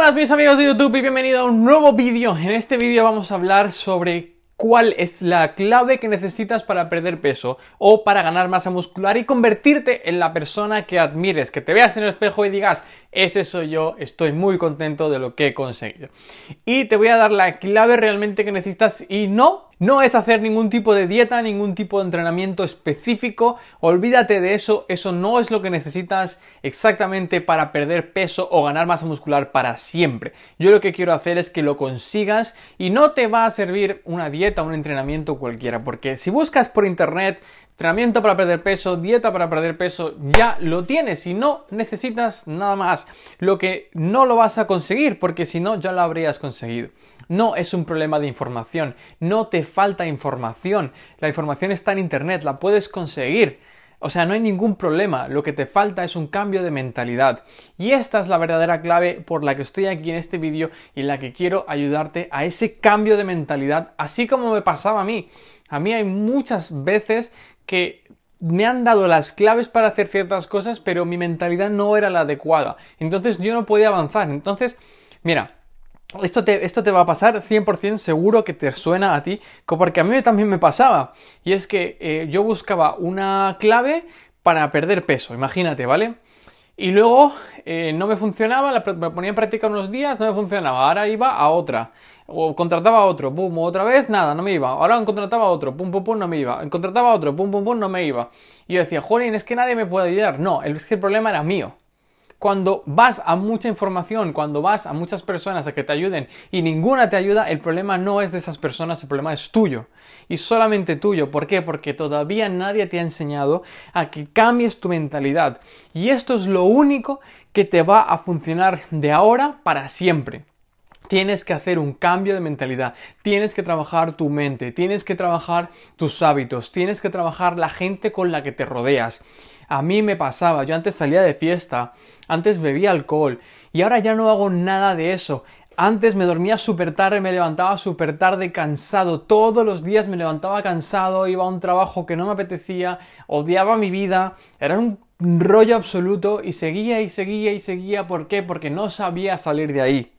buenas mis amigos de YouTube y bienvenido a un nuevo vídeo. En este vídeo vamos a hablar sobre cuál es la clave que necesitas para perder peso o para ganar masa muscular y convertirte en la persona que admires, que te veas en el espejo y digas, ese soy yo, estoy muy contento de lo que he conseguido. Y te voy a dar la clave realmente que necesitas y no no es hacer ningún tipo de dieta, ningún tipo de entrenamiento específico. Olvídate de eso. Eso no es lo que necesitas exactamente para perder peso o ganar masa muscular para siempre. Yo lo que quiero hacer es que lo consigas y no te va a servir una dieta un entrenamiento cualquiera. Porque si buscas por internet entrenamiento para perder peso, dieta para perder peso, ya lo tienes y no necesitas nada más. Lo que no lo vas a conseguir porque si no ya lo habrías conseguido. No es un problema de información, no te falta información. La información está en Internet, la puedes conseguir. O sea, no hay ningún problema, lo que te falta es un cambio de mentalidad. Y esta es la verdadera clave por la que estoy aquí en este vídeo y la que quiero ayudarte a ese cambio de mentalidad, así como me pasaba a mí. A mí hay muchas veces que me han dado las claves para hacer ciertas cosas, pero mi mentalidad no era la adecuada. Entonces yo no podía avanzar. Entonces, mira, esto te, esto te, va a pasar 100% seguro que te suena a ti, porque a mí también me pasaba. Y es que eh, yo buscaba una clave para perder peso, imagínate, ¿vale? Y luego eh, no me funcionaba, la, ponía en práctica unos días, no me funcionaba, ahora iba a otra. O contrataba a otro, pum, otra vez, nada, no me iba. Ahora contrataba a otro, pum, pum, pum, no me iba. Contrataba a otro, pum, pum, pum, no me iba. Y yo decía, Jolín, es que nadie me puede ayudar. No, es que el problema era mío cuando vas a mucha información, cuando vas a muchas personas a que te ayuden y ninguna te ayuda, el problema no es de esas personas, el problema es tuyo. Y solamente tuyo. ¿Por qué? Porque todavía nadie te ha enseñado a que cambies tu mentalidad. Y esto es lo único que te va a funcionar de ahora para siempre. Tienes que hacer un cambio de mentalidad, tienes que trabajar tu mente, tienes que trabajar tus hábitos, tienes que trabajar la gente con la que te rodeas. A mí me pasaba, yo antes salía de fiesta, antes bebía alcohol y ahora ya no hago nada de eso. Antes me dormía súper tarde, me levantaba súper tarde cansado. Todos los días me levantaba cansado, iba a un trabajo que no me apetecía, odiaba mi vida, era un rollo absoluto y seguía y seguía y seguía. ¿Por qué? Porque no sabía salir de ahí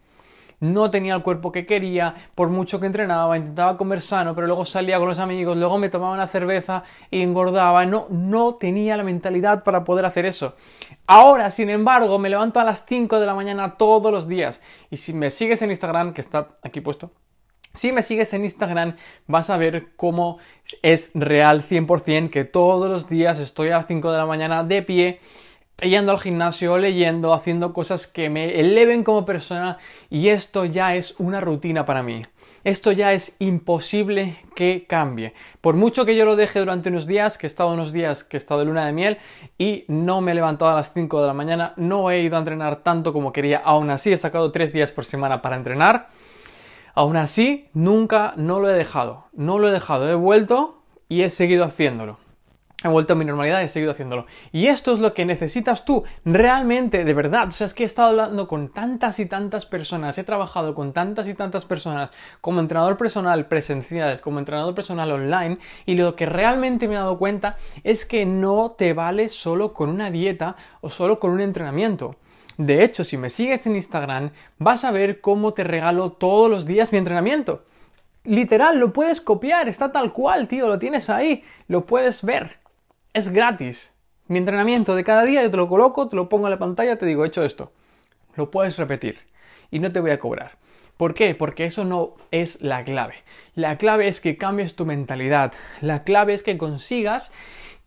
no tenía el cuerpo que quería, por mucho que entrenaba, intentaba comer sano, pero luego salía con los amigos, luego me tomaba una cerveza y engordaba, no, no tenía la mentalidad para poder hacer eso. Ahora, sin embargo, me levanto a las 5 de la mañana todos los días y si me sigues en Instagram, que está aquí puesto, si me sigues en Instagram vas a ver cómo es real 100% que todos los días estoy a las 5 de la mañana de pie yendo al gimnasio, leyendo, haciendo cosas que me eleven como persona y esto ya es una rutina para mí. Esto ya es imposible que cambie. Por mucho que yo lo deje durante unos días, que he estado unos días que he estado de luna de miel y no me he levantado a las 5 de la mañana, no he ido a entrenar tanto como quería, aún así he sacado 3 días por semana para entrenar. Aún así, nunca no lo he dejado. No lo he dejado, he vuelto y he seguido haciéndolo he vuelto a mi normalidad y he seguido haciéndolo. Y esto es lo que necesitas tú, realmente, de verdad. O sea, es que he estado hablando con tantas y tantas personas, he trabajado con tantas y tantas personas como entrenador personal presencial, como entrenador personal online, y lo que realmente me he dado cuenta es que no te vale solo con una dieta o solo con un entrenamiento. De hecho, si me sigues en Instagram, vas a ver cómo te regalo todos los días mi entrenamiento. Literal, lo puedes copiar, está tal cual, tío, lo tienes ahí, lo puedes ver. Es gratis. Mi entrenamiento de cada día yo te lo coloco, te lo pongo en la pantalla, te digo, he hecho esto. Lo puedes repetir y no te voy a cobrar. ¿Por qué? Porque eso no es la clave. La clave es que cambies tu mentalidad. La clave es que consigas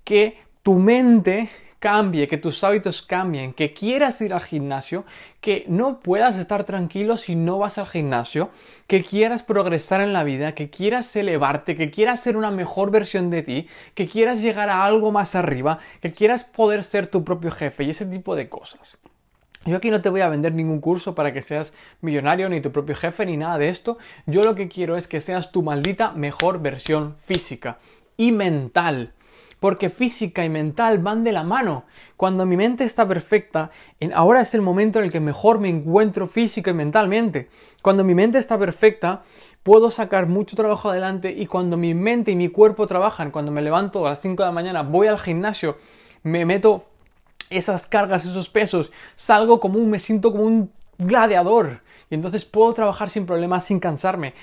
que tu mente cambie, que tus hábitos cambien, que quieras ir al gimnasio, que no puedas estar tranquilo si no vas al gimnasio, que quieras progresar en la vida, que quieras elevarte, que quieras ser una mejor versión de ti, que quieras llegar a algo más arriba, que quieras poder ser tu propio jefe y ese tipo de cosas. Yo aquí no te voy a vender ningún curso para que seas millonario, ni tu propio jefe, ni nada de esto. Yo lo que quiero es que seas tu maldita mejor versión física y mental porque física y mental van de la mano. Cuando mi mente está perfecta, ahora es el momento en el que mejor me encuentro física y mentalmente. Cuando mi mente está perfecta, puedo sacar mucho trabajo adelante y cuando mi mente y mi cuerpo trabajan, cuando me levanto a las 5 de la mañana, voy al gimnasio, me meto esas cargas, esos pesos, salgo como un, me siento como un gladiador. Y entonces puedo trabajar sin problemas, sin cansarme.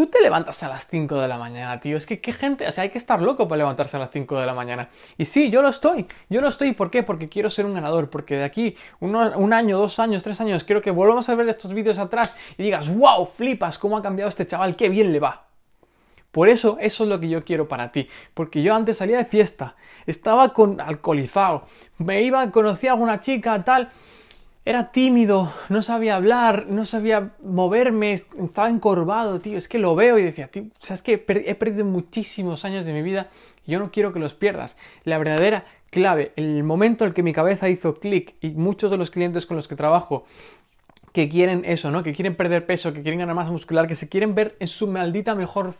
Tú te levantas a las 5 de la mañana, tío. Es que qué gente, o sea, hay que estar loco para levantarse a las 5 de la mañana. Y sí, yo lo estoy. Yo lo estoy. ¿Por qué? Porque quiero ser un ganador. Porque de aquí, un año, dos años, tres años, quiero que volvamos a ver estos vídeos atrás y digas, wow, flipas, cómo ha cambiado este chaval, qué bien le va. Por eso, eso es lo que yo quiero para ti. Porque yo antes salía de fiesta, estaba con alcoholizado, me iba, conocía a alguna chica, tal, era tímido, no sabía hablar, no sabía moverme, estaba encorvado, tío. Es que lo veo y decía, tío, o sea, es que he perdido muchísimos años de mi vida y yo no quiero que los pierdas. La verdadera clave, el momento en el que mi cabeza hizo clic y muchos de los clientes con los que trabajo que quieren eso, ¿no? Que quieren perder peso, que quieren ganar masa muscular, que se quieren ver en su maldita mejor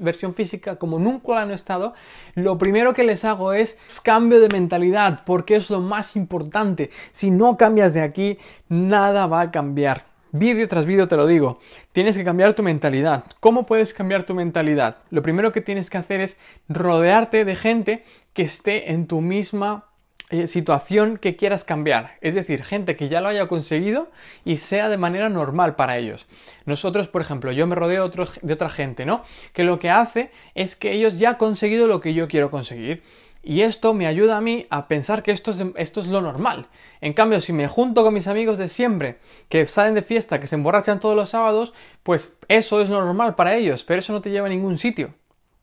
versión física como nunca lo han estado, lo primero que les hago es cambio de mentalidad, porque es lo más importante. Si no cambias de aquí, nada va a cambiar. Vídeo tras vídeo te lo digo, tienes que cambiar tu mentalidad. ¿Cómo puedes cambiar tu mentalidad? Lo primero que tienes que hacer es rodearte de gente que esté en tu misma eh, situación que quieras cambiar. Es decir, gente que ya lo haya conseguido y sea de manera normal para ellos. Nosotros, por ejemplo, yo me rodeo de otra gente, ¿no? Que lo que hace es que ellos ya han conseguido lo que yo quiero conseguir. Y esto me ayuda a mí a pensar que esto es, esto es lo normal. En cambio, si me junto con mis amigos de siempre, que salen de fiesta, que se emborrachan todos los sábados, pues eso es lo normal para ellos, pero eso no te lleva a ningún sitio.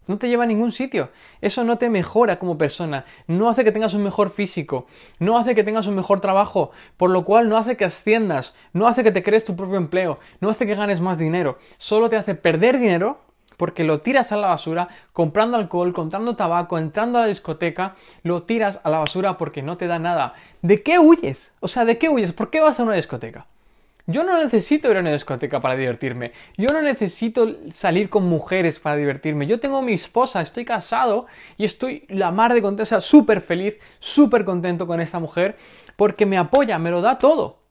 No te lleva a ningún sitio. Eso no te mejora como persona. No hace que tengas un mejor físico. No hace que tengas un mejor trabajo. Por lo cual no hace que asciendas. No hace que te crees tu propio empleo. No hace que ganes más dinero. Solo te hace perder dinero porque lo tiras a la basura comprando alcohol, comprando tabaco, entrando a la discoteca. Lo tiras a la basura porque no te da nada. ¿De qué huyes? O sea, ¿de qué huyes? ¿Por qué vas a una discoteca? Yo no necesito ir a una discoteca para divertirme. Yo no necesito salir con mujeres para divertirme. Yo tengo mi esposa, estoy casado y estoy la mar de contenta, súper feliz, súper contento con esta mujer porque me apoya, me lo da todo.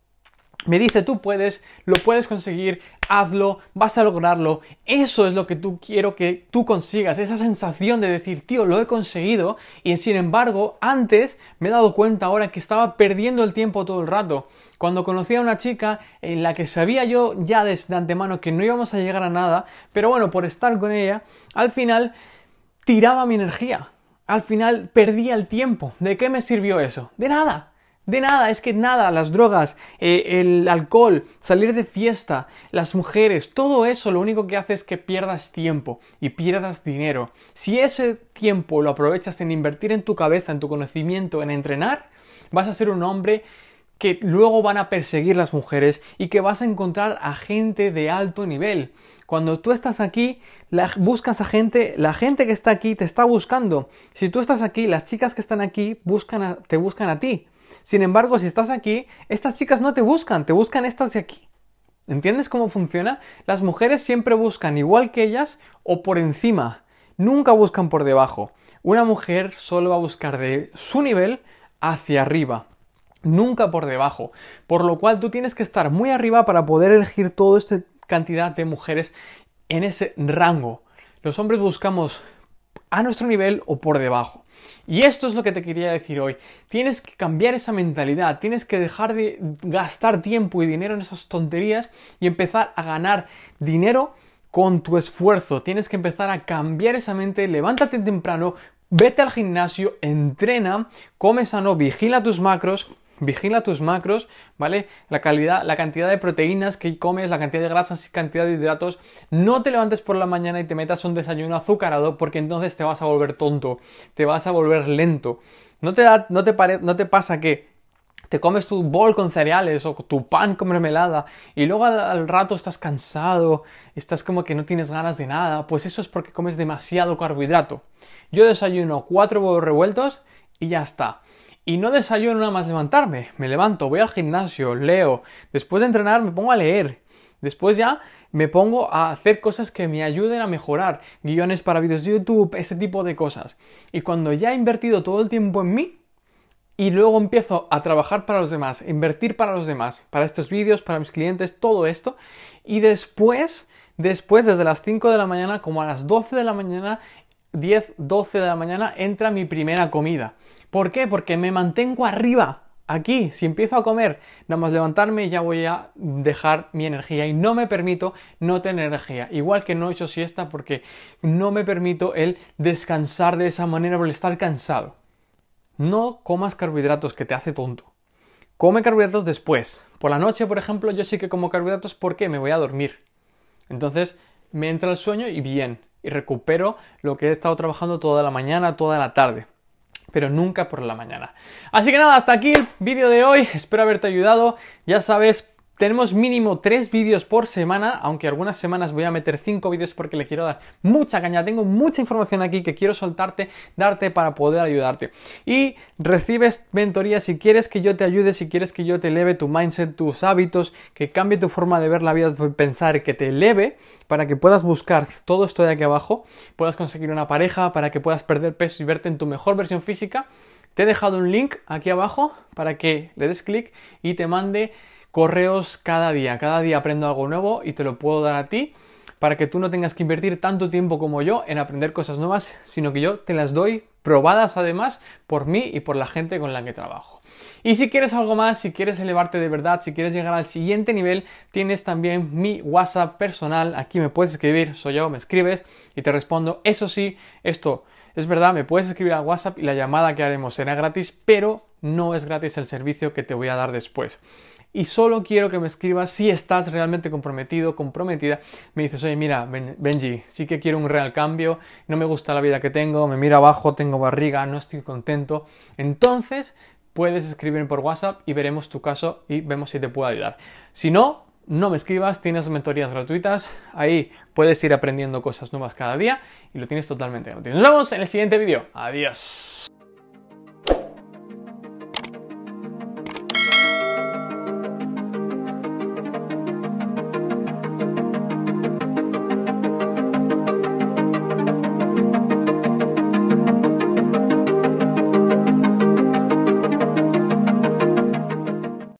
Me dice, tú puedes, lo puedes conseguir, hazlo, vas a lograrlo. Eso es lo que tú quiero que tú consigas, esa sensación de decir, tío, lo he conseguido y sin embargo, antes me he dado cuenta ahora que estaba perdiendo el tiempo todo el rato. Cuando conocí a una chica en la que sabía yo ya desde antemano que no íbamos a llegar a nada, pero bueno, por estar con ella, al final tiraba mi energía. Al final perdía el tiempo. ¿De qué me sirvió eso? De nada. De nada, es que nada, las drogas, eh, el alcohol, salir de fiesta, las mujeres, todo eso lo único que hace es que pierdas tiempo y pierdas dinero. Si ese tiempo lo aprovechas en invertir en tu cabeza, en tu conocimiento, en entrenar, vas a ser un hombre que luego van a perseguir las mujeres y que vas a encontrar a gente de alto nivel. Cuando tú estás aquí, buscas a gente, la gente que está aquí te está buscando. Si tú estás aquí, las chicas que están aquí buscan te buscan a ti. Sin embargo, si estás aquí, estas chicas no te buscan, te buscan estas de aquí. ¿Entiendes cómo funciona? Las mujeres siempre buscan igual que ellas o por encima, nunca buscan por debajo. Una mujer solo va a buscar de su nivel hacia arriba nunca por debajo. Por lo cual tú tienes que estar muy arriba para poder elegir toda esta cantidad de mujeres en ese rango. Los hombres buscamos a nuestro nivel o por debajo. Y esto es lo que te quería decir hoy. Tienes que cambiar esa mentalidad, tienes que dejar de gastar tiempo y dinero en esas tonterías y empezar a ganar dinero con tu esfuerzo. Tienes que empezar a cambiar esa mente, levántate temprano, vete al gimnasio, entrena, come sano, vigila tus macros, Vigila tus macros, ¿vale? La calidad, la cantidad de proteínas que comes, la cantidad de grasas y cantidad de hidratos. No te levantes por la mañana y te metas un desayuno azucarado porque entonces te vas a volver tonto, te vas a volver lento. No te, da, no te, no te pasa que te comes tu bol con cereales o tu pan con mermelada y luego al, rato estás cansado, estás como que no tienes ganas de nada, pues eso es porque comes demasiado carbohidrato. Yo desayuno cuatro huevos revueltos y ya está. Y no desayuno nada más levantarme. Me levanto, voy al gimnasio, leo. Después de entrenar me pongo a leer. Después ya me pongo a hacer cosas que me ayuden a mejorar. Guiones para vídeos de YouTube, este tipo de cosas. Y cuando ya he invertido todo el tiempo en mí, y luego empiezo a trabajar para los demás, invertir para los demás, para estos vídeos, para mis clientes, todo esto. Y después, después desde las 5 de la mañana, como a las 12 de la mañana, 10, 12 de la mañana, entra mi primera comida. ¿Por qué? Porque me mantengo arriba. aquí, si empiezo a comer, nada más levantarme, ya voy a dejar mi energía y no me permito no tener energía. Igual que no he hecho siesta porque no me permito el descansar de esa manera por estar cansado. No comas carbohidratos que te hace tonto. Come carbohidratos después. Por la noche, por ejemplo, yo sí que como carbohidratos porque me voy a dormir. Entonces me entra el sueño y bien. Y recupero lo que he estado trabajando toda la mañana, toda la tarde pero nunca por la mañana. Así que nada, hasta aquí el vídeo de hoy. Espero haberte ayudado. Ya sabes, tenemos mínimo 3 vídeos por semana, aunque algunas semanas voy a meter 5 vídeos porque le quiero dar mucha caña. Tengo mucha información aquí que quiero soltarte, darte para poder ayudarte. Y recibes mentoría si quieres que yo te ayude, si quieres que yo te eleve tu mindset, tus hábitos, que cambie tu forma de ver la vida, de pensar, que te eleve para que puedas buscar todo esto de aquí abajo, puedas conseguir una pareja, para que puedas perder peso y verte en tu mejor versión física. Te he dejado un link aquí abajo para que le des clic y te mande correos cada día. Cada día aprendo algo nuevo y te lo puedo dar a ti para que tú no tengas que invertir tanto tiempo como yo en aprender cosas nuevas, sino que yo te las doy probadas además por mí y por la gente con la que trabajo. Y si quieres algo más, si quieres elevarte de verdad, si quieres llegar al siguiente nivel, tienes también mi WhatsApp personal. Aquí me puedes escribir, soy yo, me escribes y te respondo. Eso sí, esto es verdad, me puedes escribir a WhatsApp y la llamada que haremos será gratis, pero no es gratis el servicio que te voy a dar después y solo quiero que me escribas si estás realmente comprometido, comprometida. Me dices, oye, mira, Benji, sí que quiero un real cambio, no me gusta la vida que tengo, me miro abajo, tengo barriga, no estoy contento. Entonces, puedes escribirme por WhatsApp y veremos tu caso y vemos si te puedo ayudar. Si no, no me escribas, tienes mentorías gratuitas, ahí puedes ir aprendiendo cosas nuevas cada día y lo tienes totalmente gratis. Nos vemos en el siguiente vídeo. Adiós.